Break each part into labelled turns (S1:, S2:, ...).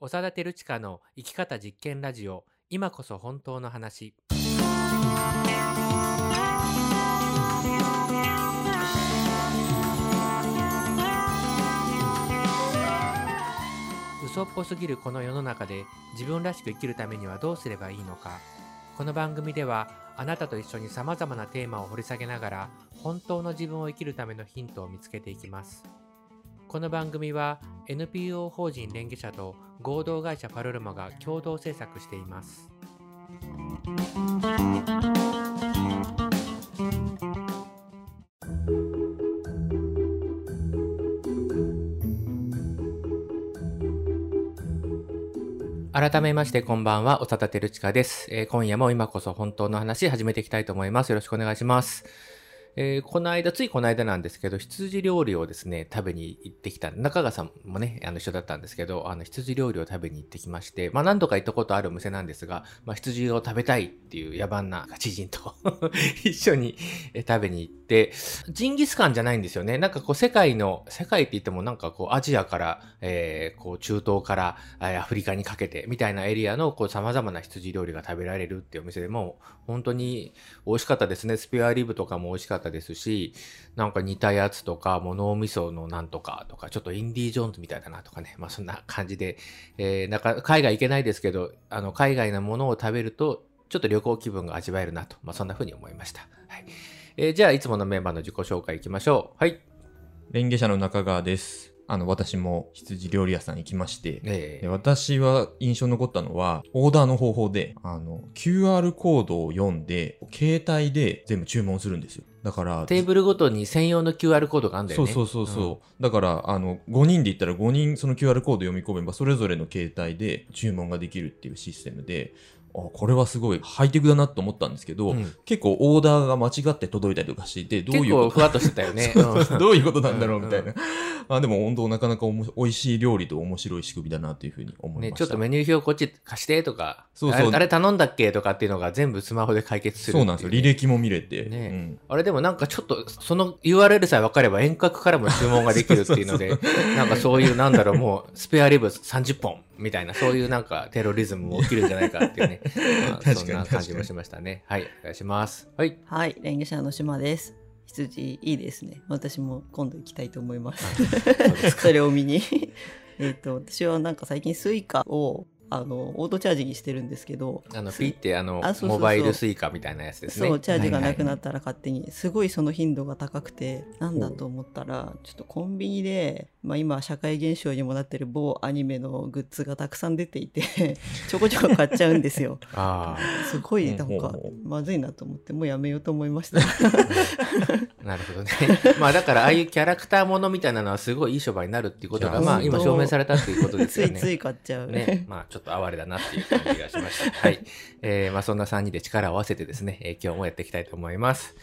S1: 長田照親の生き方実験ラジオ。今こそ本当の話。嘘っぽすぎるこの世の中で自分らしく生きるためにはどうすればいいのか。この番組ではあなたと一緒にさまざまなテーマを掘り下げながら本当の自分を生きるためのヒントを見つけていきます。この番組は NPO 法人連携者と合同会社パルルマが共同制作しています改めましてこんばんは、おさたてるちかです、えー今夜も今こそ本当の話始めていきたいと思います。よろしくお願いします。えーこの間、ついこの間なんですけど、羊料理をですね、食べに行ってきた、中川さんもね、あの、一緒だったんですけど、あの、羊料理を食べに行ってきまして、まあ、何度か行ったことあるお店なんですが、まあ、羊を食べたいっていう野蛮な知人と 一緒に食べに行って、ジンギスカンじゃないんですよね。なんかこう、世界の、世界って言ってもなんかこう、アジアから、えーこう、中東から、アフリカにかけて、みたいなエリアの、こう、様々な羊料理が食べられるっていうお店でも、本当に美味しかったですね。スペアリブとかも美味しかったですし、なんか似たやつとか、もう脳みそのなんとかとか、ちょっとインディ・ージョーンズみたいだなとかね。まあそんな感じで、えーなんか海外行けないですけど、あの、海外のものを食べると、ちょっと旅行気分が味わえるなと、まあそんな風に思いました。はい。えーじゃあ、いつものメンバーの自己紹介いきましょう。はい。
S2: レンゲ社の中川です。あの、私も羊料理屋さん行きまして、
S1: え
S2: で私は印象に残ったのは、オーダーの方法で、あの、QR コードを読んで、携帯で全部注文するんですよ。だから、
S1: テーブルごとに専用の QR コードがあるんだよね。
S2: そうそうそうそう、だから、あの、5人で行ったら5人その QR コード読み込めば、それぞれの携帯で注文ができるっていうシステムで、あ、これはすごいハイテクだなと思ったんですけど、
S1: うん
S2: 結構オーダーが間違って届いたりとかしていて、どういうこと
S1: 結構ふわっとしてたよね。
S2: どういうことなんだろうみたいな。
S1: うん
S2: あでも本当なかなかおも美味しい料理と面白い仕組みだなというふうに思い
S1: ね、
S2: ました。
S1: ちょっとメニュー表こっち貸してとか、
S2: そうそう
S1: あれあれ頼んだっけとかっていうのが全部スマホで解決するってい
S2: そうなんですよ。履歴も見れて。
S1: ね
S2: うん
S1: あれでもなんかちょっと、その URL さえ分かれば遠隔からも注文ができるっていうので、なんかそういうなんだろう、もうスペアリブ30本みたいな、そういうなんかテロリズムも起きるんじゃないかっていうね。まあそんな感じもしましたね。はい、お願いします。はい。
S3: はい、レンゲ社の島です。羊いいですね。私も今度行きたいと思います。
S1: そ
S3: それを見に。えっと、私はなんか最近スイカをあのオートチャージにしてるんですけど、
S1: あの、ピッてあの
S3: あそうそうそう
S1: モバイルスイカみたいなやつですね。
S3: そうチャージがなくな
S1: っ
S3: ったら勝手に、すごいその頻度が高くてなんだと思ったらちょっとコンビニで、まあ、今社会現象にもなってる某アニメのグッズがたくさん出ていて ちょこちょこ買っちゃうんですよ
S1: あ
S3: すごいなんかまずいなと思ってもうやめようと思いました
S1: あ、なるほどね。まあだから、ああいうキャラクターものみたいなのはすごいいい商売になるっていうことが、まあ今証明されたっていうことですよね。
S3: ついつい買っちゃう
S1: ね、まあちょっと哀れだなっていう感じがしました。はい。えー、まあそんな3人で力を合わせてですね、えー今日もやっていきたいと思います。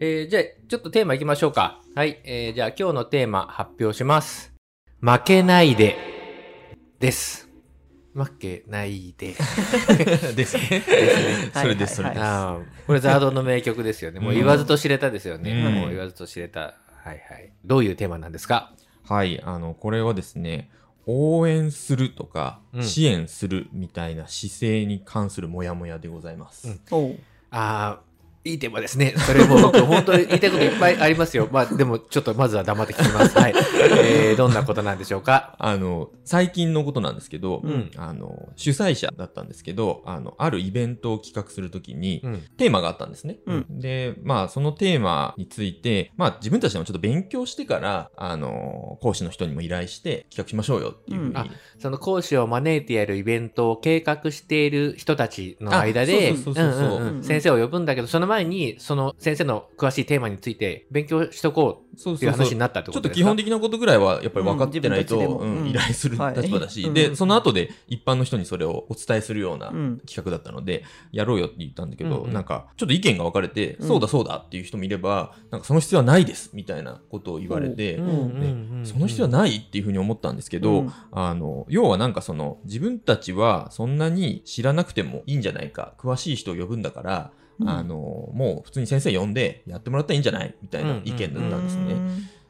S1: えー、じゃあちょっとテーマいきましょうか。はい。えー、じゃあ今日のテーマ発表します。負けないでです。負けないで。
S2: ですね。
S3: はい
S2: それです、それ
S3: はい
S2: です。
S1: これザードの名曲ですよね。もう言わずと知れたですよね。
S2: うん
S1: もう言わずと知れた。はいはい。どういうテーマなんですか？
S2: はい、あの、これはですね、応援するとか、
S1: うん
S2: 支援するみたいな姿勢に関するモヤモヤでございます。
S1: うんああ、いいテーマですね。それも僕、本当に言いたいこといっぱいありますよ。まあ、でも、ちょっとまずは黙って聞きます。はい。えー、どんなことなんでしょうか？
S2: あの、最近のことなんですけど、
S1: うん
S2: あの、主催者だったんですけど、あの、あるイベントを企画するときに、
S1: うん。
S2: テーマがあったんですね。
S3: うん
S2: で、まあ、そのテーマについて、まあ、自分たちでもちょっと勉強してから、あの、講師の人にも依頼して企画しましょうよっていうふう
S1: その講師を招いてやるイベントを計画している人たちの間で、先生を呼ぶんだけど、その前に、その先生の詳しいテーマについて勉強しとこうっていう話になったって
S2: ちょっ
S1: ことですか？
S2: と基本的なことぐらいはやっぱり分かってないと、
S3: うん
S2: うん
S3: うん。
S2: 依頼する
S3: はい
S2: 立場だし、
S3: うん。
S2: で、その後で一般の人にそれをお伝えするような
S3: うん。
S2: 企画だったので、やろうよって言ったんだけど、
S1: うんうん。
S2: なんか、ちょっと意見が分かれて、
S3: うん。
S2: そうだそうだっていう人もいれば、なんかその必要はないですみたいなことを言われて、
S1: うんうんうんうん
S2: その必要はないっていうふうに思ったんですけど、
S3: うん。
S2: あの、要はなんかその、自分たちはそんなに知らなくてもいいんじゃないか、詳しい人を呼ぶんだから、
S3: うん
S2: あの、もう普通に先生呼んでやってもらったらいいんじゃないみたいな意見だったんですね。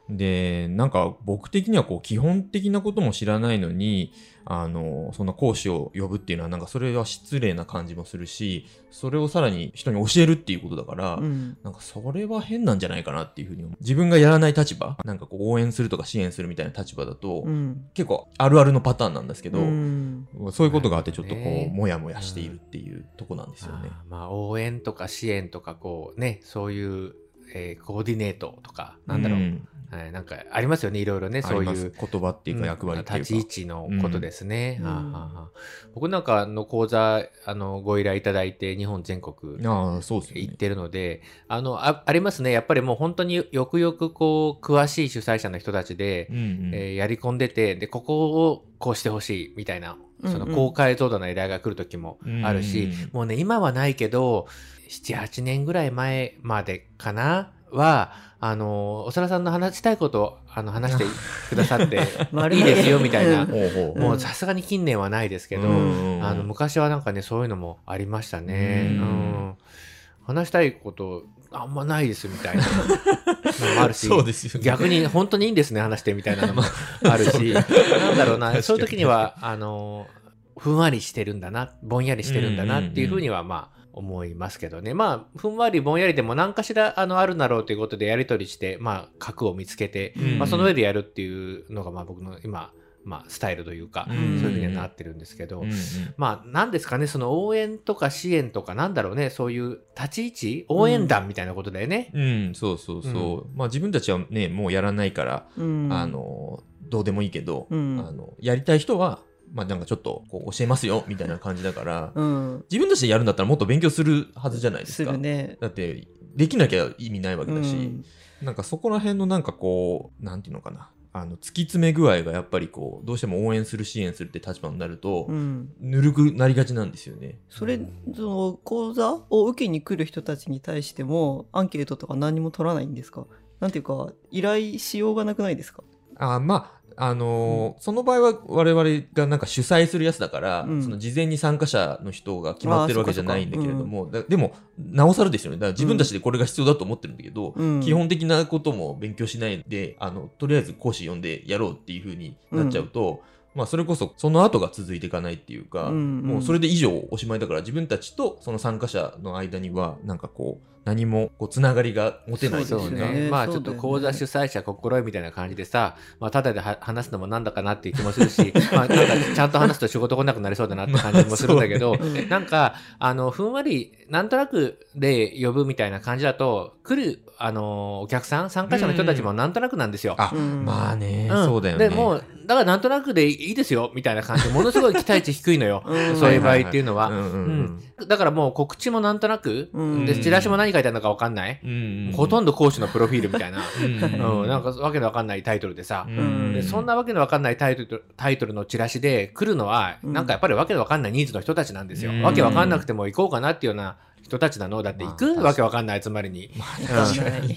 S2: で、なんか僕的にはこう基本的なことも知らないのに、あの、そんな講師を呼ぶっていうのはなんかそれは失礼な感じもするし、それをさらに人に教えるっていうことだから、
S3: うん
S2: なんかそれは変なんじゃないかなっていうふうに思う。自分がやらない立場、なんかこう応援するとか支援するみたいな立場だと、
S3: うん
S2: 結構あるあるのパターンなんですけど、
S3: うん
S2: そういうことがあってちょっとこ
S1: ね
S2: う、もやもやしているっていうとこなんですよね。
S1: まあ応援とか支援とかこうねそういう、えーコーディネートとかなんだろう、
S2: ん。
S1: はい、なんかありますよねいろいろねそういう
S2: 言葉っていうか役割っていうか。
S1: 立ち位置のことですね。
S3: うん。
S1: 僕なんかの講座あのご依頼いただいて日本全国。行ってるので、あのあありますね。やっぱりもう本当によくよくこう詳しい主催者の人たちで、
S2: うんうん。
S1: えーやり込んでてでここをこうしてほしいみたいなその高解像度の依頼が来る時もあるし、
S2: うんうん。
S1: もうね今はないけど78年ぐらい前までかな？はあの長田さんの話したいことをあの話してくださって いいですよみたいな、もうさすがに近年はないですけど、
S2: うん
S1: あの昔はなんかねそういうのもありましたね。
S2: う
S1: うん。ん話したいことあんまないですみたいな。のもあるし
S2: そうですよね。
S1: 逆に本当にいいんですね話してみたいなのもあるし。なんだろうなそういう時にはあのふんわりしてるんだなぼんやりしてるんだなっていうふうにはまあ思いますけどね。まあふんわりぼんやりでも何かしらあのあるんだろうということでやり取りしてまあ核を見つけて、
S2: うん。
S1: まあ、その上でやるっていうのがまあ僕の今、まあ、スタイルというか、
S2: うん。
S1: そういうふうにはなってるんですけど、
S2: うんうん。
S1: まあ、なんですかね、その応援とか支援とか、なんだろうね、そういう立ち位置応援団みたいなことだよね。
S2: うん、そうそうそう。まあ自分たちはね、もうやらないから、
S3: うん。
S2: あの、どうでもいいけど、
S3: うん。
S2: あの、やりたい人は、まあなんかちょっとこう教えますよ、みたいな感じだから、
S3: うん
S2: 自分たちでやるんだったらもっと勉強するはずじゃないです
S3: す
S2: か。
S3: るね
S2: だって、できなきゃ意味ないわけだし、
S3: うん
S2: なんかそこら辺のなんかこう、なんていうのかな。あの、突き詰め具合がやっぱりこう、どうしても応援する、支援するって立場になると、
S3: うん
S2: ぬるくなりがちなんですよね。
S3: それその講座を受けに来る人たちに対してもアンケートとか何も取らないんですか？なんていうか依頼しようがなくないですか？
S2: あまあ、あのーその場合は我々がなんか主催するやつだから、
S3: うん。
S2: その事前に参加者の人が決まってるわけじゃないんだけれども、だでも、なおさらですよね。だから自分たちでこれが必要だと思ってるんだけど、
S3: うん。
S2: 基本的なことも勉強しないで、あの、とりあえず講師呼んでやろうっていう風になっちゃうと、まあ、それこそ、その後が続いていかないっていうか、
S3: うんうん
S2: もうそれで以上おしまいだから、自分たちとその参加者の間には、なんかこう、何もこうつながりが持てないと
S1: そ
S2: いううか、
S1: ね。まあちょっと講座主催者心得みたいな感じでさ、まあただでは話すのもなんだかなっていう気もするし、まあなんかちゃんと話すと仕事来なくなりそうだなって感じもするんだけど、
S2: まあそう
S1: なんか、あの、ふんわり、なんとなくで呼ぶみたいな感じだと、来る、あの、お客さん、参加者の人たちもなんとなくなんですよ。
S2: あ、
S3: うん
S2: まあね、
S1: ん
S2: そうだよね。
S1: でもう、だからなんとなくでいいですよ、みたいな感じ。で、ものすごい期待値低いのよ。
S3: うん。
S1: そういう場合っていうのは。だからもう告知もなんとなく、
S3: うん。
S1: で、チラシも何書いてあるのかわかんない、
S2: うん
S1: ほとんど講師のプロフィールみたいな、なんかわけのわかんないタイトルでさ、そんなわけのわかんないタイトルタイトルのチラシで来るのは、
S3: うん。
S1: なんかやっぱりわけのわかんないニーズの人たちなんですよ。
S2: うん。
S1: わけわかんなくても行こうかなっていうような人たちなの。だって行く、
S2: まあ
S1: わけわかんない集まりに。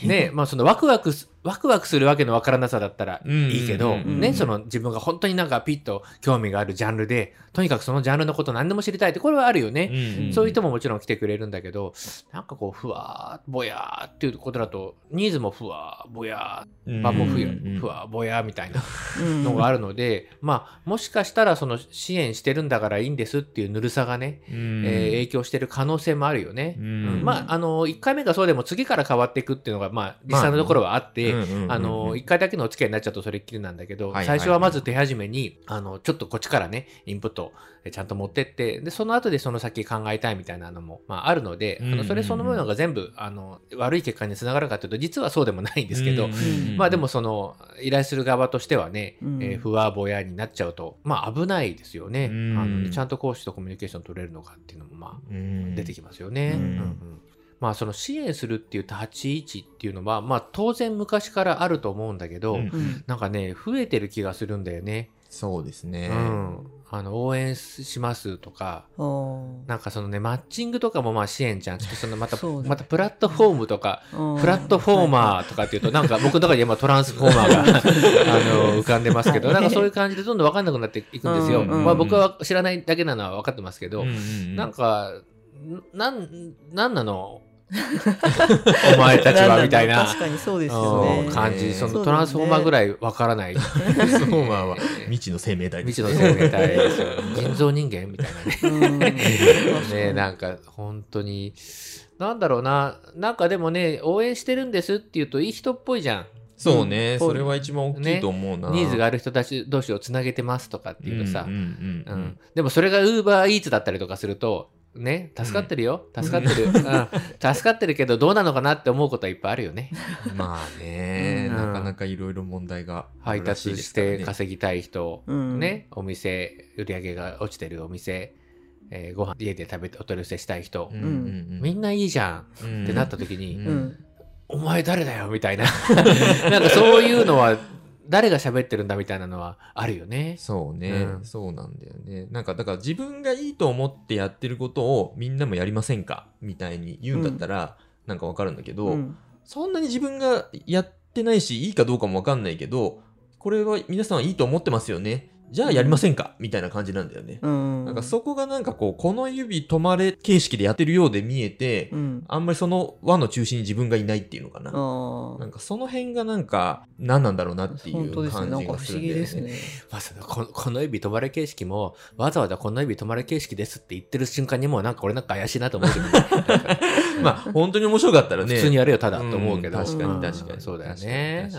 S1: ねまあそのワクワクす、ワクワクするわけのわからなさだったらいいけど、ね、その自分が本当になんかピッと興味があるジャンルで、とにかくそのジャンルのこと何でも知りたいって、これはあるよね。
S2: うん。
S1: そういう人ももちろん来てくれるんだけど、なんかこう、ふわー、ぼやーっていうことだと、ニーズもふわー、ぼやー、まあもうふふわー、ぼやーみたいな
S3: うん。
S1: のがあるので、まあ、もしかしたらその支援してるんだからいいんですっていうぬるさがね、
S2: うん。
S1: えー影響してる可能性もあるよね。
S2: うん。
S1: うん。まあ、あの、1回目がそうでも次から変わっていくっていうのが、まあ、実際のところはあって、
S2: うんうんうん
S1: あの、1回だけのお付き合いになっちゃうとそれっきりなんだけど、最初はまず手始めに、あの、ちょっとこっちからね、インプットえちゃんと持ってって、で、その後でその先考えたいみたいなのも、まあ、あるので、あの、それそのものが全部、あの、悪い結果につながるかというと、実はそうでもないんですけど、まあでもその依頼する側としてはね、
S3: うん。
S1: えーふわぼやになっちゃうとまあ危ないですよね、
S2: うん。
S1: あのちゃんと講師とコミュニケーション取れるのかっていうのもまあ
S2: うん。
S1: 出てきますよね。
S3: うん。
S1: うんうんまあその支援するっていう立ち位置っていうのはまあ当然昔からあると思うんだけど、
S2: うん。
S3: うん。
S1: なんかね増えてる気がするんだよね。
S2: そうですね。
S1: うん、あの応援しますとかなんかそのねマッチングとかもまあ支援じゃん。ちょっとそのまた、
S3: ね。
S1: またプラットフォームとか
S3: うん。
S1: プラットフォーマーとかっていうと、なんか僕の中で今トランスフォーマーが あの浮かんでますけど、なんかそういう感じでどんどん分かんなくなっていくんですよ。まあ僕は知らないだけなのは分かってますけど、
S2: うんうんうん。
S1: なんか、なん、なんなの お前たちはみたいな。
S3: 確かにそうですよね。
S1: うん。感じ。そのトランスフォーマーぐらいわからない。
S2: トランスフォーマーは。未知の生命体です
S1: 未知の生命体ですよ。人造人間みたいなね。
S3: うん。
S1: ねなんか本当に。なんだろうな。なんかでもね応援してるんですって言うといい人っぽいじゃん。
S2: そうね、
S3: うん。
S2: それは一番大きいと思うな。
S1: ニーズがある人たち同士をつなげてますとかっていうとさ、でもそれがウーバーイーツだったりとかするとね助かってるよ、助かってる、うん、助かってるけどどうなのかなって思うことはいっぱいあるよね。
S2: まあね、
S1: うん。
S2: なかなかいろいろ問題があ
S1: 配達して稼ぎたい人、
S3: うん。
S1: ねお店売り上げが落ちてるお店、えーご飯家で食べてお取り寄せしたい人、
S2: うんうんうん。
S1: みんないいじゃん
S2: うん
S1: ってなった時に、
S2: うん。
S3: うん。
S1: お前誰だよみたいな。なんかそういうのは誰が喋ってるんだみたいなのはあるよね。
S2: そうね、
S1: うん
S2: そうなんだよね。なんか、だから自分がいいと思ってやってることをみんなもやりませんかみたいに言うんだったら、なんかわかるんだけど、
S3: うん
S2: そんなに自分がやってないし、いいかどうかもわかんないけど、これは皆さんはいいと思ってますよね。じゃあやりませんか？みたいな感じなんだよね。
S3: うん
S2: なんかそこがなんかこう、この指止まれ形式でやってるようで見えて、
S3: うん
S2: あんまりその輪の中心に自分がいないっていうのかな。
S3: あ
S2: なんかその辺がなんか何なんだろうなっていう感じが
S3: 不思議
S2: するんだよね。
S3: ですね。
S1: まさかこのこの指止まれ形式もわざわざこの指止まれ形式ですって言ってる瞬間にもうなんか俺なんか怪しいなと思うけど、ね、
S2: まあ本当に面白かったらね。
S1: 普通にやれよただと思うけど、
S2: うん確
S3: かに
S1: うん
S2: 確かに
S1: そうだよね。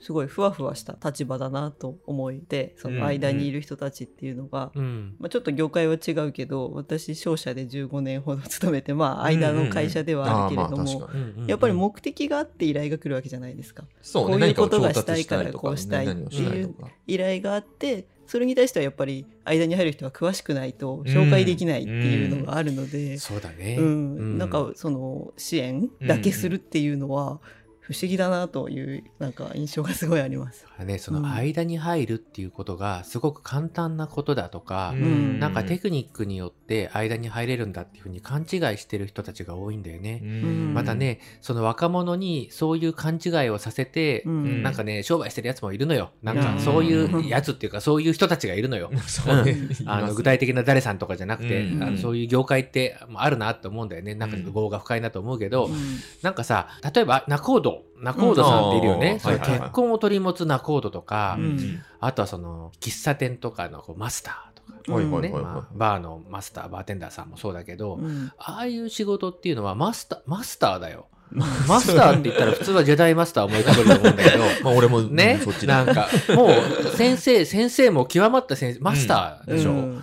S3: すごいふわふわした立場だなと思えてその間にいる人たちっていうのが、
S1: うん。
S3: まあ、ちょっと業界は違うけど私商社で15年ほど勤めてまあ間の会社ではあるけれども
S1: うんうん
S3: やっぱり目的があって依頼が来るわけじゃないですか。
S2: そうね。
S3: こういうことがしたいからこうしたい
S2: 何をしたいとか。
S3: 依頼があってそれに対してはやっぱり間に入る人は詳しくないと紹介できないっていうのがあるので、
S1: そうだね。
S3: うん。なんかその支援だけするっていうのは不思議だなというなんか印象がすごいあります。
S1: ね、その間に入るっていうことがすごく簡単なことだとか、
S3: ん
S1: なんかテクニックによって間に入れるんだっていうふうに勘違いしてる人たちが多いんだよね。
S3: ん
S1: またね、その若者にそういう勘違いをさせて、
S3: うん
S1: なんかね、商売してるやつもいるのよ。なん
S3: うん
S1: かそういうやつっていうか、そういう人たちがいるのよ。あの具体的な誰さんとかじゃなくて、
S2: うん
S1: あのそういう業界ってまああるなと思うんだよね。なんか
S2: うん
S1: 業が深いなと思うけど、
S3: うん
S1: なんかさ、例えば、ナコード、ナコードさんっているよね。
S2: うん
S1: その結婚を取り持つナコードとか、
S3: うん
S1: あとはその、喫茶店とかのこうマスターとか、バーのマスター、バーテンダーさんもそうだけど、
S3: うん
S1: ああいう仕事っていうのはマスター、マスターだよ。マスターって言ったら普通はジェダイマスター思い浮かべると思うんだけど、
S2: い。まあ俺も
S1: ね
S2: うんそっちだ。
S1: なんか、もう先生、先生も極まった先生、マスターでしょ。
S3: う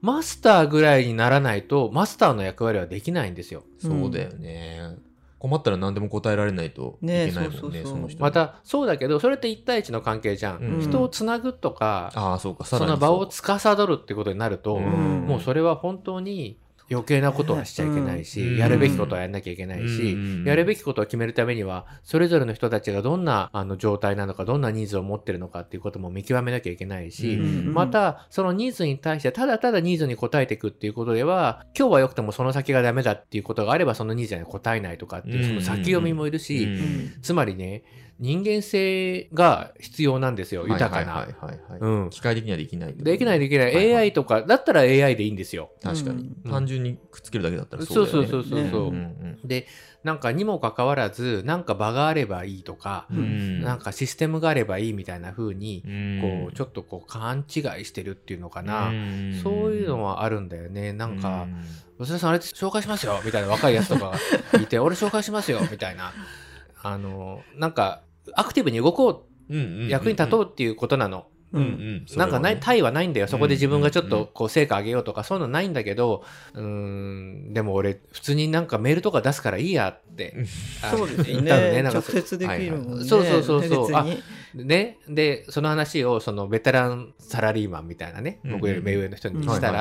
S1: マスターぐらいにならないと、マスターの役割はできないんですよ。
S2: そうだよね。困ったら何でも答えられないといけないもんね、
S3: ねそうそうそう
S2: その人。
S1: ま、た、そうだけど、それって1対1の関係じゃん。
S2: うん
S1: 人をつなぐとか、
S2: ああ、そうか、
S1: その場を司るってことになると、
S2: うん
S1: もうそれは本当に余計なことはしちゃいけないし、
S2: うん。
S1: やるべきことはやんなきゃいけないし、
S2: うん。
S1: やるべきことを決めるためには、それぞれの人たちがどんなあの状態なのか、どんなニーズを持ってるのかっていうことも見極めなきゃいけないし、
S2: うん。
S1: また、そのニーズに対して、ただただニーズに応えていくっていうことでは、今日は良くてもその先がダメだっていうことがあれば、そのニーズに応えないとかっていう、その先読みもいるし、
S2: うん。
S1: つまりね、人間性が必要なんですよ、豊かな。
S2: 機械的にはできない。
S1: できないできない。AI とか、だったら AI でいいんですよ。
S2: 確かに、
S1: うん
S2: 単純にくっつけるだけだったら
S1: そう
S2: そうだよね。
S1: そうそうそうそう。
S2: うんうん
S1: で、なんかにもかかわらず、なんか場があればいいとか、
S2: うん
S1: なんかシステムがあればいいみたいな風に、
S2: うん
S1: こう、ちょっとこう、勘違いしてるっていうのかな。
S2: うん
S1: そういうのはあるんだよね。なんか
S2: う、
S1: 吉田さんあれ紹介しますよみたいな若いやつとかがいて、俺紹介しますよみたいな。あの、なんか、アクティブに動こ
S2: うんうんうん
S1: う、役に立とうっていうことなの。
S2: うんうん
S1: なんかない、対はないんだよ。そこで自分がちょっ
S2: うんうんうん
S1: とこう成果上げようとか、そういうのないんだけど、うーん、でも俺、普通になんかメールとか出すからいいやって、あ
S3: そうですよ
S1: 言ったのね。
S3: ね。
S1: なんか
S3: 直接できるもんね。
S1: そうそうそうそう
S3: 別に
S1: ね、で、その話を、そのベテランサラリーマンみたいなね、
S2: うんうん
S1: 僕より目上の人にした
S2: はいはい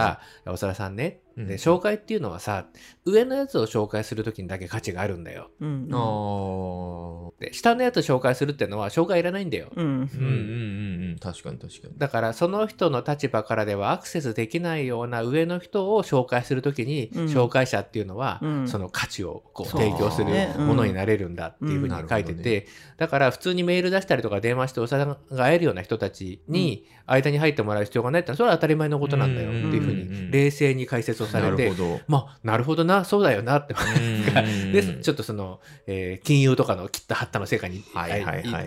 S1: ら、おさらさんね、
S2: うん
S1: で、紹介っていうのはさ、上のやつを紹介するときにだけ価値があるんだよ。
S3: うん
S2: あー。
S1: で、下のやつを紹介するっていうのは紹介いらないんだよ。
S3: うん
S2: うん。うん。うんうん確かに確かに。
S1: だから、その人の立場からではアクセスできないような上の人を紹介するときに、
S3: うん。
S1: 紹介者っていうのは、
S3: うん。
S1: その価値をこう提供する
S3: ね。うん。
S1: ものになれるんだっていうふうに書いて
S2: うんな
S1: て、だから普通にメール出したりとか電話しておさんが会えるような人たちに間に入ってもらう必要がないってのはそれは当たり前のことなんだよっていうふう
S2: うんうんうん。
S1: に冷静に解説想されて
S2: なるほ、ど。
S1: まあ、なるほどな、そうだよなって。
S2: うん。
S1: で、ちょっとその、えー金融とかの切った貼ったの世界に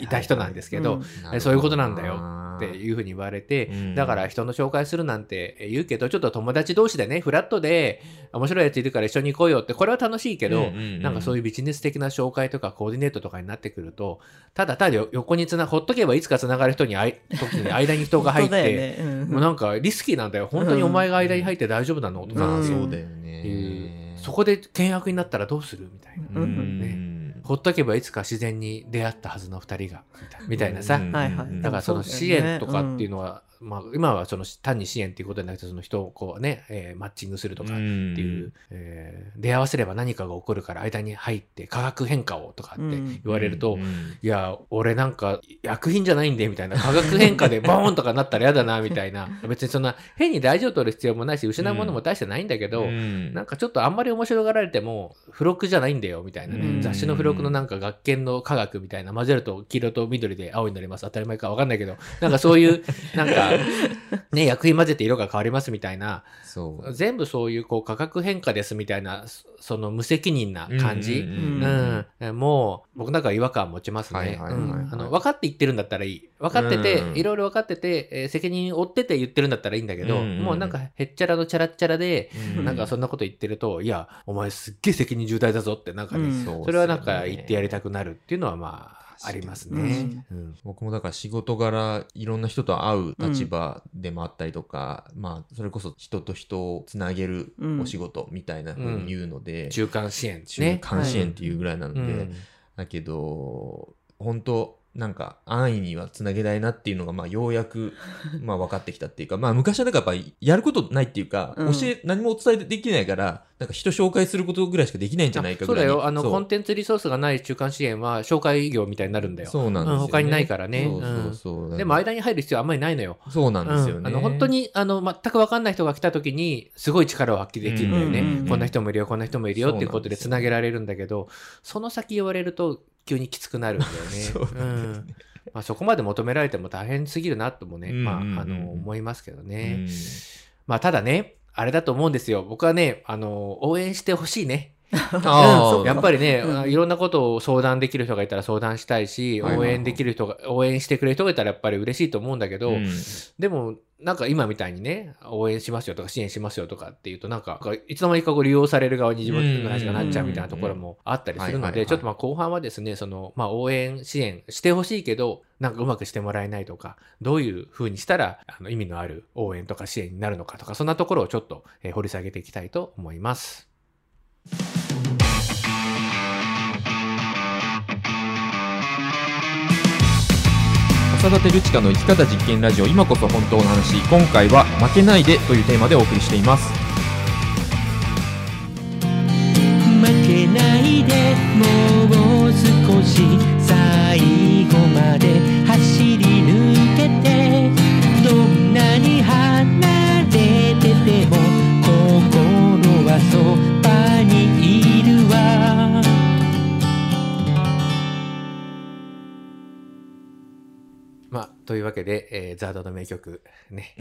S1: いた人なんですけど、
S3: うん。
S1: えそういうことなんだよっていうふうに言われて、
S2: うん。
S1: だから人の紹介するなんて言うけど、ちょっと友達同士でね、フラットで面白いやついるから一緒に行こうよって、これは楽しいけど、なんかそういうビジネス的な紹介とかコーディネートとかになってくると、ただただ横につな、ほっとけばいつかつながる人にあい、時に間に人が入って、
S3: ね。うん。
S1: もうなんかリスキーなんだよ。本当にお前が間に入って大丈夫なの？とか、
S2: まあ
S3: うん。
S2: そうだよ
S1: いう
S2: ね。
S1: そこで険悪になったらどうする？みたいな。
S2: うん。
S1: ね。ほっとけばいつか自然に出会ったはずの二人が、みたいなさ。だからその支援とかっていうのは、まあ今はその単に支援っていうことじゃなくて、その人をこうね、えーマッチングするとかっていう、えー出会わせれば何かが起こるから間に入って化学変化をとかって言われると、
S2: うん
S1: いや、俺なんか薬品じゃないんで、みたいな。化学変化でボーンとかなったら嫌だな、みたいな。別にそんな変に大事を取る必要もないし、失うものも大してないんだけど、
S2: うん
S1: なんかちょっとあんまり面白がられても、付録じゃないんだよ、みたいなね。
S3: うん
S1: 雑誌の付録のなんか学研の科学みたいな、混ぜると黄色と緑で青になります。当たり前かわかんないけど、なんかそういう、なんか、ね、薬品混ぜて色が変わりますみたいな、
S2: そう。
S1: 全部そういうこう化学変化ですみたいな、そその無責任な感じ。
S2: うん
S1: もう、僕なんかは違和感持ちますね。分かって言ってるんだったらいい。分かってて、
S2: うん
S1: いろいろ分かってて、えー責任を負ってて言ってるんだったらいいんだけど、もうなんかへっちゃらのチャラッチャラで、
S2: うん
S1: なんかそんなこと言ってると、いや、お前すっげえ責任重大だぞって、なんかね、それはなんか言ってやりたくなるっていうのはまあ、ありますね。うん。
S2: 僕もだから仕事柄いろんな人と会う立場でもあったりとか、まあそれこそ人と人をつなげるお仕事みたいなふうに言うので、
S1: 中間支援
S2: 中
S1: ね。
S2: 間支援っていうぐらいなので、
S1: うん
S2: だけど本当なんか安易にはつなげないなっていうのがまあようやく まあ分かってきたっていうかまあ昔はだからやっぱやることないっていうか、
S3: うん。
S2: 教え何もお伝えできないからなんか人紹介することぐらいしかできないんじゃないかぐらいに。
S1: そうだよ。あの、コンテンツリソースがない中間支援は、紹介業みたいになるんだよ。
S2: そうなんですよ、ね。
S1: 他にないからね。
S2: そうそうそう、
S1: でも間に入る必要あんまりないのよ。
S2: そうなんですよね、
S1: うん。あの本当にあの全く分かんない人が来た時にすごい力を発揮できるんだよね、こんな人もいるよこんな人もいるよっていうことでつなげられるんだけどその先言われると急にきつくなるんだよね。
S2: そうなん
S1: まあ、そこまで求められても大変すぎるなともね、まあ、あの思いますけどね、
S2: うん。
S1: まあただねあれだと思うんですよ。僕はねあの応援してほしいね
S2: ああ
S1: やっぱりね、
S3: うん
S1: いろんなことを相談できる人がいたら相談したいし、応援できる人が、応援してくれる人がいたらやっぱり嬉しいと思う。んだけど、
S2: うん。
S1: でも、なんか今みたいにね、応援しますよとか支援しますよとかっていうと、なんか、いつの間にかこう利用される側に自分の話がなっちゃうみたいなところもあったりするので、ちょっとまあ後半はですね、その、まあ応援支援してほしいけど、なんかうまくしてもらえないとか、どういう風にしたらあの意味のある応援とか支援になるのかとか、そんなところをちょっと、えー掘り下げていきたいと思います。
S2: 浅田照親の生き方実験ラジオ今こそ本当の話。今回は負けないでというテーマでお送りしています。
S4: 負けないでもう少し
S1: というわけで、えーザードの名曲、ね、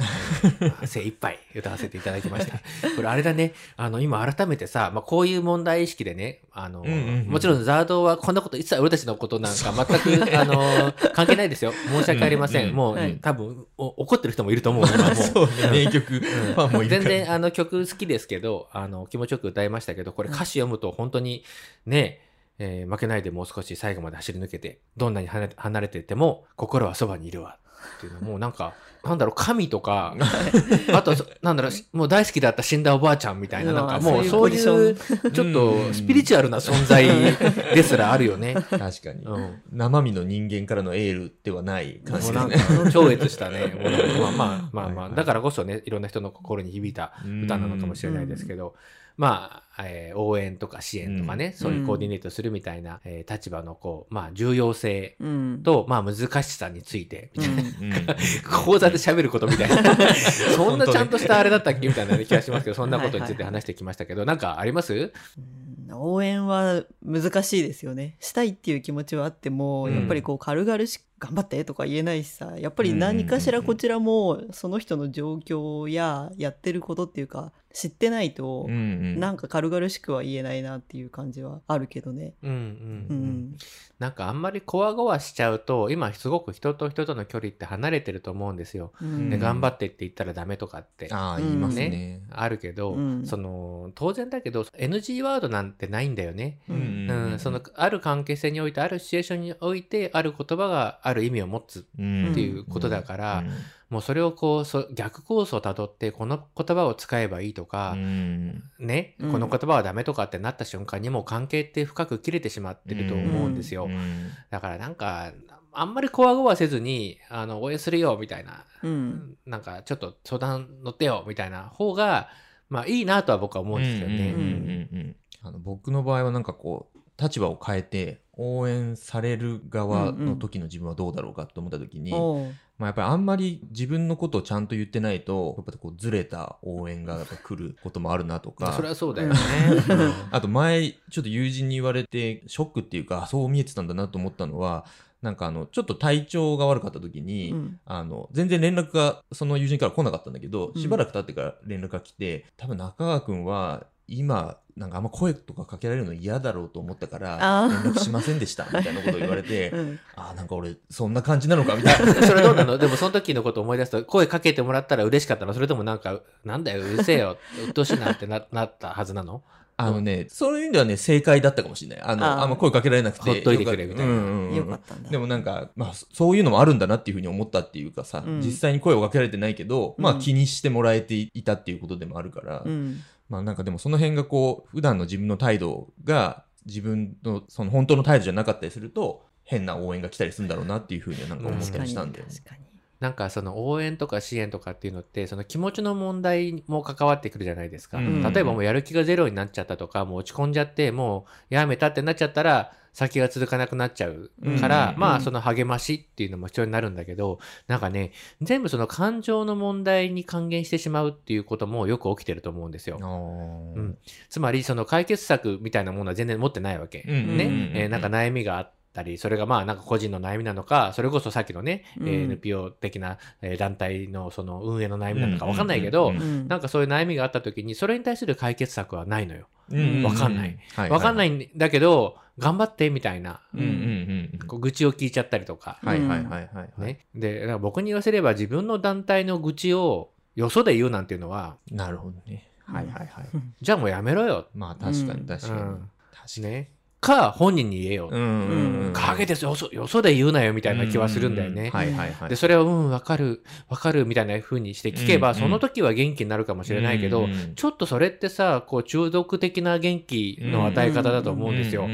S1: ま あ精一杯歌わせていただきました。これあれだね、あの、今改めてさ、まあ、こういう問題意識でね、あの、
S2: うんうんうん
S1: もちろんザードはこんなこと、一切俺たちのことなんか全く、あの、関係ないですよ。申し訳ありません。
S2: うんうん
S1: もう、
S3: はい。
S1: 多分お怒ってる人もいると思う。今も。う
S2: そうね名曲ファンもいるから。
S1: 全然あの曲好きですけど、あの気持ちよく歌いましたけど、これ歌詞読むと本当にね、えー負けないでもう少し最後まで走り抜けて、どんなに離れてても心はそばにいるわ。っていうのもうなんか、なんだろう、神とか、あと、そなんだろう、もう大好きだった死んだおばあちゃんみたいな、なんかもう
S3: そ
S1: そうう
S3: いう
S1: ちょっとスピリチュアルな存在ですらあるよね。
S2: 確かに、
S1: うん。
S2: 生身の人間からのエールではない感じ
S1: もうなん
S2: ですね
S1: か超越したね。まあまあまあまあ、
S2: はいはい
S1: だからこそね、いろんな人の心に響いた歌なのかもしれないですけど、まあ、えー応援とか支援とかね、
S2: うん。
S1: そういうコーディネートするみたいな、えー立場のこう、まあ重要性
S3: うん。
S1: と、まあ難しさについて、みたいな。
S2: うん
S1: 講座で喋ることみたいな。そんなちゃんとしたあれだったっけみたいな気がしますけど、そんなことについて話してきましたけど、なんかあります？
S3: うん。応援は難しいですよね。したいっていう気持ちはあっても、
S2: うん。
S3: やっぱりこう軽々し頑張ってとか言えないしさやっぱり何かしらこちらもその人の状況ややってることっていうか知ってないと
S2: うんうん。
S3: なんか軽々しくは言えないなっていう感じはあるけどね。
S1: うんうん
S3: う
S1: うん。
S3: ん
S1: なんかあんまりこわごわしちゃうと今すごく人と人との距離って離れてると思うんですよ。
S3: うん。
S1: で
S2: うん
S1: 頑張ってって言ったらダメとかって。
S2: ああ言いますね。
S1: あるけど、
S3: うん。
S1: その当然だけど NG ワードなんてないんだよね。
S3: う
S2: うんん
S1: うん、そのある関係性においてあるシチュエーションにおいてある言葉がある意味を持つ
S2: うん
S1: っていうことだから
S2: うん
S1: もうそれをこうそ逆コースをたどってこの言葉を使えばいいとか
S2: う、ん。
S1: ね、
S3: うん。
S1: この言葉はダメとかってなった瞬間にもう関係って深く切れてしまってると思うんですよ。
S2: うん。
S1: だからなんかあんまりこわごわせずにあの応援するよみたいな、
S3: うん。
S1: なんかちょっと相談乗ってよみたいな方がまあいいなとは僕は思うんですよね。
S2: うんうんうんうんあの僕の場合はなんかこう立場を変えて応援される側の時の自分はどうだろうかと思った時に、
S3: おう
S2: まあ、やっぱりあんまり自分のことをちゃんと言ってないとやっぱこうずれた応援がやっぱ来ることもあるなとか。
S1: それはそうだよね。
S2: あと前ちょっと友人に言われてショックっていうかあそう見えてたんだなと思ったのはなんかあのちょっと体調が悪かった時に、
S3: うん。
S2: あの全然連絡がその友人から来なかったんだけど
S3: うん
S2: しばらく経ってから連絡が来て、多分中川君は今なんかあんま声とかかけられるの嫌だろうと思ったから
S3: あ
S2: 連
S3: ー
S2: 絡しませんでしたみたいなことを言われて、
S3: うん。
S2: あーなんか俺そんな感じなのかみたいな。
S1: それどうなの？でもその時のことを思い出すと声かけてもらったら嬉しかったの？それともなんかなんだようるせえよ うっとうしいなってななったはずなの？
S2: あのね、そういう意味ではね、正解だったかもしれない。あの、
S3: あー。
S2: あんま声かけられなくて。
S1: ほっといてくれみたいな。
S2: うんうんうん。
S3: よかったんだ。
S2: でもなんか、まあ、そういうのもあるんだなっていうふうに思ったっていうかさ、
S3: うん。
S2: 実際に声をかけられてないけど、まあ
S3: うん。
S2: 気にしてもらえていたっていうことでもあるから、
S3: うん
S2: まあなんかでもその辺がこう、普段の自分の態度が自分のその本当の態度じゃなかったりすると、変な応援が来たりするんだろうなっていうふうにはなんか思ったりしたんだよね。
S3: 確かに
S1: なんかその応援とか支援とかっていうのってその気持ちの問題も関わってくるじゃないですか、
S2: うん。
S1: 例えばもうやる気がゼロになっちゃったとかもう落ち込んじゃってもうやめたってなっちゃったら先が続かなくなっちゃうから、
S2: うん。
S1: まあその励ましっていうのも必要になるんだけどなんかね全部その感情の問題に還元してしまうっていうこともよく起きてると思うんですよ。うん。つまりその解決策みたいなものは全然持ってないわけ。ね、えーなんか悩みがあったり、それがまあなんか個人の悩みなのか、それこそさっきのね、
S3: うん。
S1: えー NPO 的な、えー団体のその運営の悩みなのかわかんないけど、なんかそういう悩みがあった時に、それに対する解決策はないのよ。
S2: うん
S1: わかんない。
S2: は
S1: わかんないいんだけど、頑張ってみたいな、
S2: うんうんうん
S1: こう愚痴を聞いちゃったりとか、
S2: はいはいはい。
S1: ね。で、だから僕に言わせれば自分の団体の愚痴をよそで言うなんていうのは、
S2: なるほどね。はいはいはい。
S1: じゃあもうやめろよ。
S2: まあ確かに
S3: うん
S2: 確かに。
S1: うん
S2: 確かに。
S1: ね。か、本人に言えよ。
S2: うん。うん。うん。
S1: 陰ですよ。そ、よそで言うなよみたいな気はするんだよね。で、それを、うん、わかる、わかるみたいな風にして聞けば、その時は元気になるかもしれないけど、ちょっとそれってさ、こう、中毒的な元気の与え方だと思うんですよ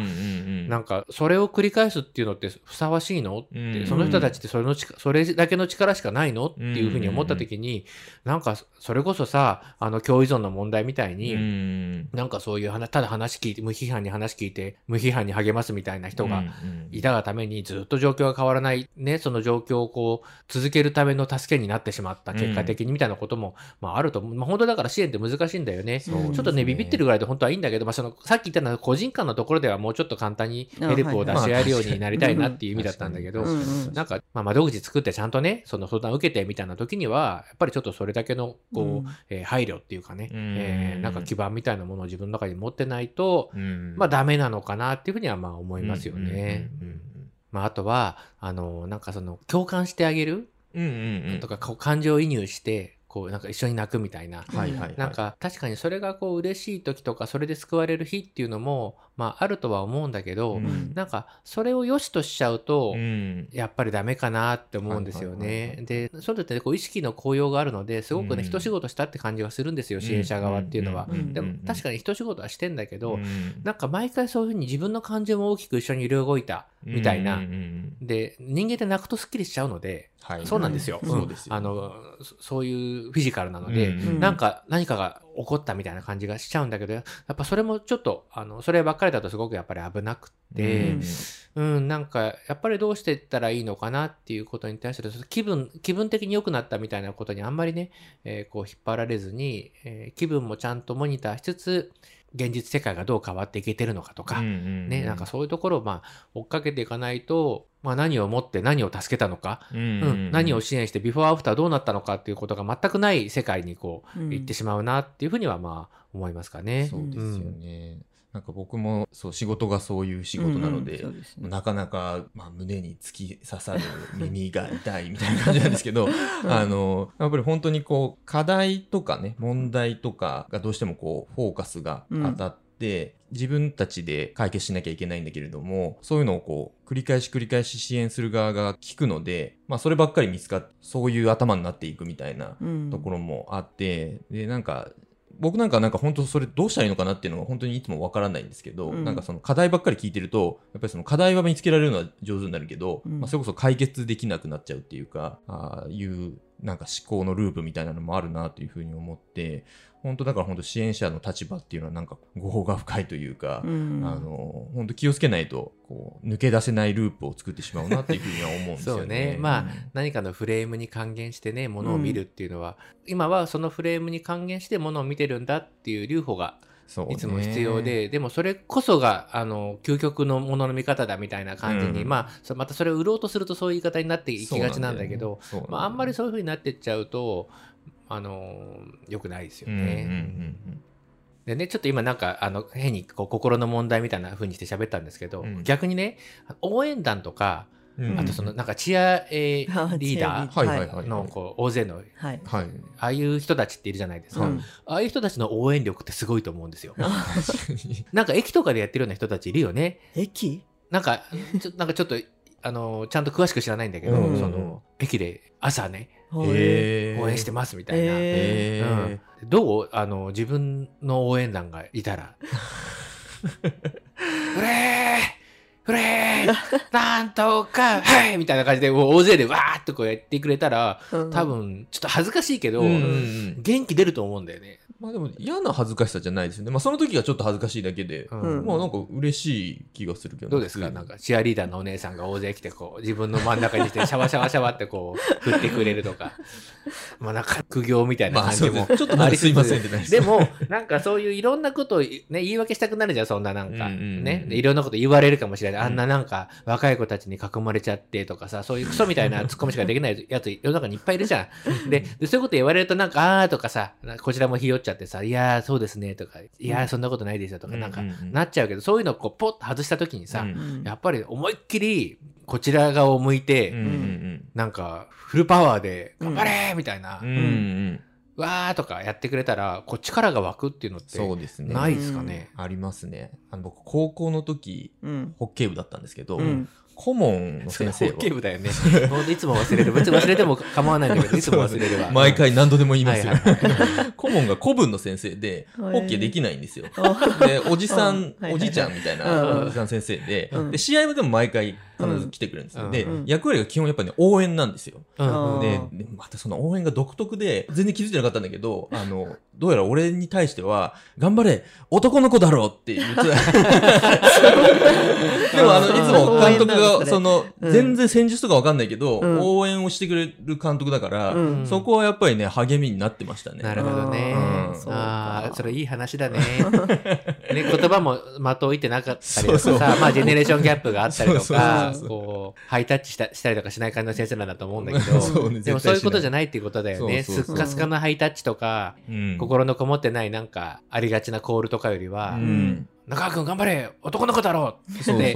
S1: なんか、それを繰り返すっていうのってふさわしいの？って、
S2: うん。
S1: その人たちってそれの力それだけの力しかないの？っていうふうに思った時に、なんか、それこそさ、あの、共依存の問題みたいに、
S2: うん。
S1: なんかそういう話、ただ話聞いて、無批判に話聞いて、無批判に励ますみたいな人がいたがためにずっと状況が変わらない、ね、その状況をこう、続けるための助けになってしまった、結果的にみたいなことも、まああると思う。まあ本当だから支援って難しいんだよね。
S2: ね。
S1: ちょっとね、ビビってるぐらいで本当はいいんだけど、まあその、さっき言ったのは個人間のところではもうちょっと簡単にヘルプを出し合えるようになりたいなっていう意味だったんだけどなんか、まあ、窓口作ってちゃんとね、その相談を受けてみたいな時には、やっぱりちょっとそれだけの、こう、
S3: うん。
S1: えー配慮っていうかね、
S2: うん。
S1: えーなんか基盤みたいなものを自分の中に持ってないと、
S2: うん。
S1: まあダメなのかなっていうふうにはまあ思いますよね。まああとは、あの、なんかその、共感してあげる
S2: うんうんうん。
S1: とか、感情移入して、こう、なんか一緒に泣くみたいな。
S2: はいはいはい。
S1: なんか確かにそれがこう嬉しい時とかそれで救われる日っていうのもまああるとは思うんだけど、
S2: うん。
S1: なんかそれを良しとしちゃうと、
S2: うん。
S1: やっぱりダメかなって思うんですよね。で、そういうのってこう意識の高揚があるので、すごくね、
S2: うん。
S1: 一仕事したって感じがするんですよ、支援者側っていうのは。でも確かに一仕事はしてんだけど、
S2: うん。
S1: なんか毎回そういうふうに自分の感情も大きく一緒に揺れ動いたみたいな。で、人間って泣くとスッキリしちゃうので、
S2: はい。
S1: そうなんですよ。
S3: うん。
S2: そう
S1: いうフィジカルなので、
S2: うん。
S1: なんか何かが起こったみたいな感じがしちゃうんだけど、やっぱそれもちょっと、あの、そればっかりだとすごくやっぱり危なくて、うん、なんか、やっぱりどうしていったらいいのかなっていうことに対する、気分、気分的に良くなったみたいなことにあんまりね、えーこう引っ張られずに、えー気分もちゃんとモニターしつつ、現実世界がどう変わっていけてるのかとか、ね、なんかそういうところをまあ追っかけていかないと、まあ何をもって何を助けたのか、
S2: うん
S1: うん何を支援してビフォーアフターどうなったのかっていうことが全くない世界にこう、
S3: うん
S1: 行ってしまうなっていうふうにはまあ思いますかね。
S2: そうですよね。なんか僕もそう仕事がそういう仕事なので、
S3: うんうんですね。
S2: なかなか、まあ、胸に突き刺さる耳が痛いみたいな感じなんですけど、あの、やっぱり本当にこう、課題とかね、問題とかがどうしてもこう、フォーカスが当たって、自分たちで解決しなきゃいけないんだけれども、そういうのをこう、繰り返し繰り返し支援する側が聞くので、まあそればっかり見つかって、そういう頭になっていくみたいな
S3: うん。
S2: ところもあって、で、なんか、僕なんかなんか本当それどうしたらいいのかなっていうのが本当にいつもわからないんですけど、
S3: うん。
S2: なんかその課題ばっかり聞いてると、やっぱりその課題は見つけられるのは上手になるけど、
S3: うん。
S2: まあそれこそ解決できなくなっちゃうっていうか、ああいうなんか思考のループみたいなのもあるなというふうに思って、本当だから本当支援者の立場っていうのはなんか語法が深いというか、
S3: うん。
S2: あの、本当気をつけないと、こう、抜け出せないループを作ってしまうなっていうふうには思うんですよね。
S1: ね。まあ、何かのフレームに還元してね、ものを見るっていうのは、今はそのフレームに還元してものを見てるんだっていう留保がいつも必要で、でもそれこそが、あの、究極のものの見方だみたいな感じに、
S2: うん。
S1: まあ、そまたそれを売ろうとするとそういう言い方になっていきがちなんだけど、
S2: そうなんだよね。
S1: まあ、あんまりそういう風になってっちゃうと、あの、良くないですよ
S2: うんうんうん
S1: ね。でね、ちょっと今なんか、あの、変にこう心の問題みたいな風にして喋ったんですけど、
S2: うん
S1: 逆にね、応援団とか、
S2: うんうん
S1: あとそのなんかチア、えー
S3: あ
S1: リーダーのこう大勢の、
S3: はい。
S2: はい。
S1: ああいう人たちっているじゃないですか。
S3: うん
S1: ああいう人たちの応援力ってすごいと思うんですよ。なんか駅とかでやってるような人たちいるよね。
S3: 駅？
S1: なんか、ちょなんかちょっと、あの、ちゃんと詳しく知らないんだけど、
S2: うん
S1: その、駅で朝ね、応援してますみたいな。うん、どう？あの、自分の応援団がいたら、フレー！フレーなんとか、はい！みたいな感じで、もう大勢でわーっとこうやってくれたら、
S3: うん。
S1: 多分、ちょっと恥ずかしいけど、元気出ると思うんだよね。
S2: まあでも嫌な恥ずかしさじゃないですよね。まあその時がちょっと恥ずかしいだけで、
S1: うん
S2: まあなんか嬉しい気がするけど
S1: どうですか？なんか、チアリーダーのお姉さんが大勢来て、こう、自分の真ん中にして、シャワシャワシャワってこう、振ってくれるとか。まあなんか、苦行みたいな
S2: まあ
S1: 感じも。
S2: ちょっとなんかすいませんってなりそう
S1: でも、なんかそういういろんなことを、ね、言い訳したくなるじゃん、そんななんか。
S2: うんうんうん
S1: ね。でいろんなこと言われるかもしれない。あんななんか、若い子たちに囲まれちゃってとかさ、そういうクソみたいなツッコミしかできないやつ、世の中にいっぱいいるじゃん。で、でそういうこと言われるとなんか、あーとかさ、こちらもひよっちゃってさ、いやー、そうですね、とか、いやー、そんなことないですよ、とか、なんか
S2: うんうんうん、
S1: なっちゃうけど、そういうのをこう、ポッと外した時にさ、
S2: うん
S3: うん
S1: やっぱり思いっきり、こちら側を向いて、
S2: うんうん
S1: なんか、フルパワーで、
S3: うん
S1: 頑張れーみたいな、
S2: うんうんうん
S1: わーとかやってくれたら、こう力が湧くっていうのって、
S2: そうですね。
S1: ないですかね。
S2: ありますね。あの僕高校の時
S3: うん。
S2: ホッケー部だったんですけど、
S3: うん。
S2: 顧問の先生
S1: ホッケー
S2: は
S1: 部だよね。ほんといつも忘れる。別に忘れても構わないんだけど、いつも忘れるわ。
S2: 毎回何度でも言いますよ。顧問が古文の先生で、ホッケーできないんですよ。
S3: あ
S2: で、おじさ
S3: うん
S2: おじいちゃんみたい
S3: うん
S2: なおじさん先生で
S3: うん、
S2: で、試合はでも毎回必ず来てくれるんですよ。
S1: うん。
S2: で
S3: うん、
S2: 役割が基本やっぱりね、応援なんですよ。
S1: うん。うん。
S2: でまたその応援が独特で、全然気づいてなかったんだけど、あの、どうやら俺に対しては、頑張れ男の子だろうって言ってた。でもあの、いつも監督が、
S3: そ
S2: の、
S3: うん
S2: 全然戦術とかわかんないけど、
S3: うん。
S2: 応援をしてくれる監督だから、
S3: うん。
S2: そこはやっぱりね、励みになってましたね。
S1: なるほどね。
S2: うん。
S3: そう
S1: ああ、
S3: か
S1: それいい話だね。ね、言葉も的をいてなかったりとかさ、
S2: そうそう。
S1: まあジェネレーションギャップがあったりと
S2: そう
S1: かこう、ハイタッチしたしたりとかしない感じの先生なんだと思うんだけど、
S2: そうね
S1: でもそういうことじゃないっていうことだよね。
S2: そうそうそう
S1: すっかすかなハイタッチとか、
S2: うん
S1: 心のこもってないなんかありがちなコールとかよりは、
S2: うん。
S1: 中川くん頑張れ男の子だろうって。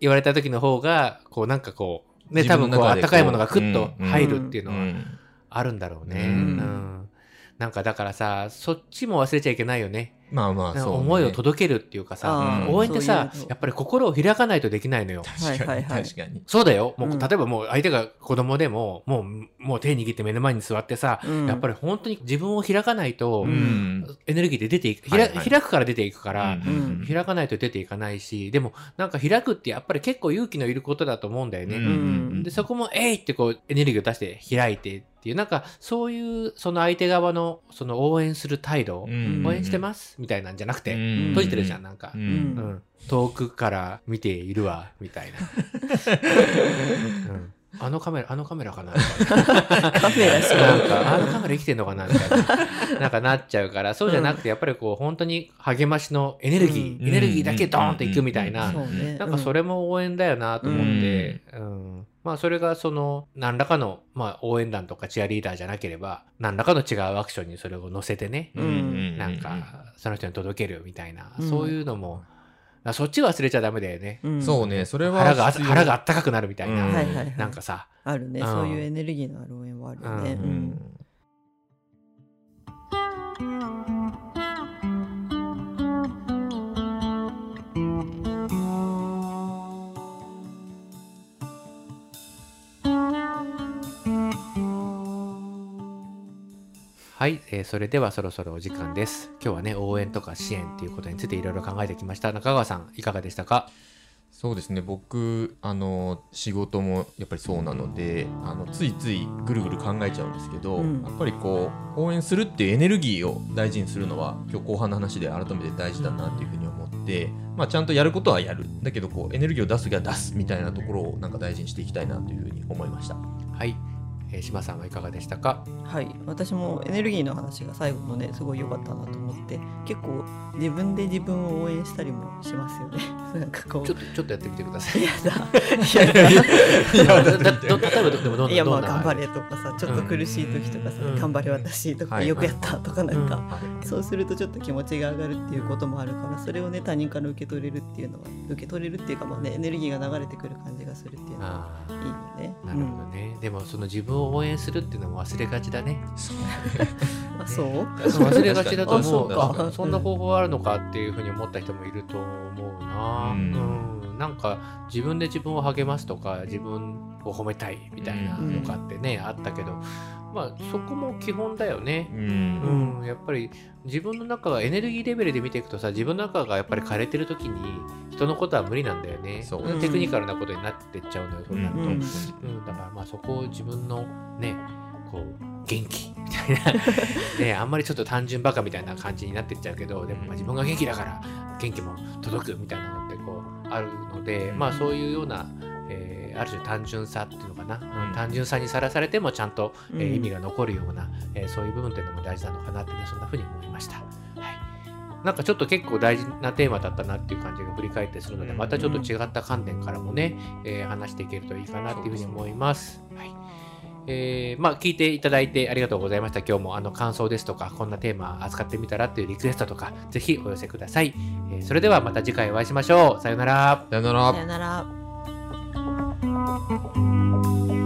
S1: 言われた時の方が、こうなんかこう、ね、
S2: 自
S1: 多分こう、あ
S2: 分の中で
S1: ったかいものがクッと
S2: うん
S1: 入るっていうのは
S2: うん
S1: あるんだろうね。
S2: う
S1: うんん。なんかだからさ、そっちも忘れちゃいけないよね。
S2: まあまあ、そう、ね。
S1: 思いを届けるっていうかさ、応援ってさやっぱり心を開かないとできないのよ。
S2: 確かに、確かに。
S1: そうだよ。もう、
S3: うん
S1: 例えばもう相手が子供でも、もう、もう手握って目の前に座ってさ、
S3: うん
S1: やっぱり本当に自分を開かないと、
S2: うん。
S1: エネルギーで出ていく、ひら
S2: はいはい
S1: 開くから出ていくから、
S3: ん
S1: 開かないと出ていかないし、でもなんか開くってやっぱり結構勇気のいることだと思うんだよね。
S3: ん
S1: で、そこも、えいってこう、エネルギーを出して開いてっていう、なんか、そういう、その相手側の、その応援する態度、
S2: うん。
S1: 応援してますみたいなんじゃなくて、
S2: うん。
S1: 閉じてるじゃん、なんか。
S2: う
S1: うん。
S2: ん。
S1: 遠くから見ているわ、みたいな。うん。あのカメラ、あのカメラかな？みたいな
S3: カメラし
S1: なん
S3: か
S1: か、あのカメラ生きてんのかな？みたいな、なんかなっちゃうから、そうじゃなくて、やっぱりこう、本当に励ましのエネルギー、
S2: うん。
S1: エネルギーだけドーンといくみたいな、
S3: そうね。
S1: なんかそれも応援だよなと思って、うんまあそれがその何らかの、まあ、応援団とかチアリーダーじゃなければ何らかの違うアクションにそれを乗せてね、
S3: うん
S1: なんかその人に届けるみたいな、
S3: うん。
S1: そういうのもあそっち忘れちゃダメだよね、
S3: うん。
S2: そうね、それは
S1: 腹が腹があったかくなるみたいな、
S2: うん。
S3: はいはいはい。
S1: なんかさ。
S3: あるね、
S1: うん。
S3: そういうエネルギーのある応援はあるよね、
S1: う
S2: うん
S1: はい、えーそれではそろそろお時間です。今日はね応援とか支援っていうことについていろいろ考えてきました。中川さんいかがでしたか？
S2: そうですね。僕あの仕事もやっぱりそうなのであのついついぐるぐる考えちゃうんですけど、
S3: うん。
S2: やっぱりこう応援するっていうエネルギーを大事にするのは今日後半の話で改めて大事だなっていうふうに思って、まあ、ちゃんとやることはやる。だけどこうエネルギーを出す時は出すみたいなところをなんか大事にしていきたいなというふうに思いました。
S1: はい、えー、島さんはいかがでしたか？
S3: はい。私もエネルギーの話が最後のねすごい良かったなと思って結構自分で自分を応援したりもしますよね。なんかこう。
S1: ちょっとちょっとやってみてください。
S3: やだ。やだ
S1: だ。だど例えばどでもどんない
S3: やまあ頑張れとかさちょっと苦しい時とかさ、
S1: うん。
S3: 頑張れ私とか、
S2: はい
S3: よくやったとかなんか、
S2: はい。
S3: そうするとちょっと気持ちが上がるっていうこともあるからそれをね他人から受け取れるっていうのは受け取れるっていうかまあねエネルギーが流れてくる感じがするっていうのは
S1: あ
S3: いいよね。
S1: あなるほどね、でもその自分を応援するっていうのも忘れがちだね。
S3: そう。
S1: 忘れがちだと
S3: あ
S1: 思
S3: そう
S1: そんな方法あるのかっていうふうに思った人もいると思うな、
S2: う
S1: うん。んなんか自分で自分を励ますとか自分を褒めたいみたいなのがあってね、あったけどまあそこも基本だよね。
S2: う。
S1: うんん、やっぱり自分の中がエネルギーレベルで見ていくとさ自分の中がやっぱり枯れてる時に人のことは無理なんだよね。
S2: そう。
S1: テクニカルなことになってっちゃうのよそうなると、
S3: う
S1: うんんだからまあそこを自分のねこう元気みたいな ねあんまりちょっと単純バカみたいな感じになってっちゃうけどでもまあ自分が元気だから元気も届くみたいなのってこうあるのでまあそういうような、えーある種単純さっていうのかな、うん
S2: うん
S1: 単純さにさらされてもちゃんと、えー
S3: うん
S1: 意味が残るような、えーそういう部分っていうのも大事なのかなってねそんな風に思いました。はいなんかちょっと結構大事なテーマだったなっていう感じが振り返ってするので、またちょっと違った観点からもね、えー話していけるといいかなっていうふうに思います。はい。えーまあ聞いていただいてありがとうございました。今日もあの感想ですとか、こんなテーマ扱ってみたらっていうリクエストとか、ぜひお寄せください。えーそれではまた次回お会いしましょう。さようなら。
S2: さよなら
S3: さよなら。Thank you.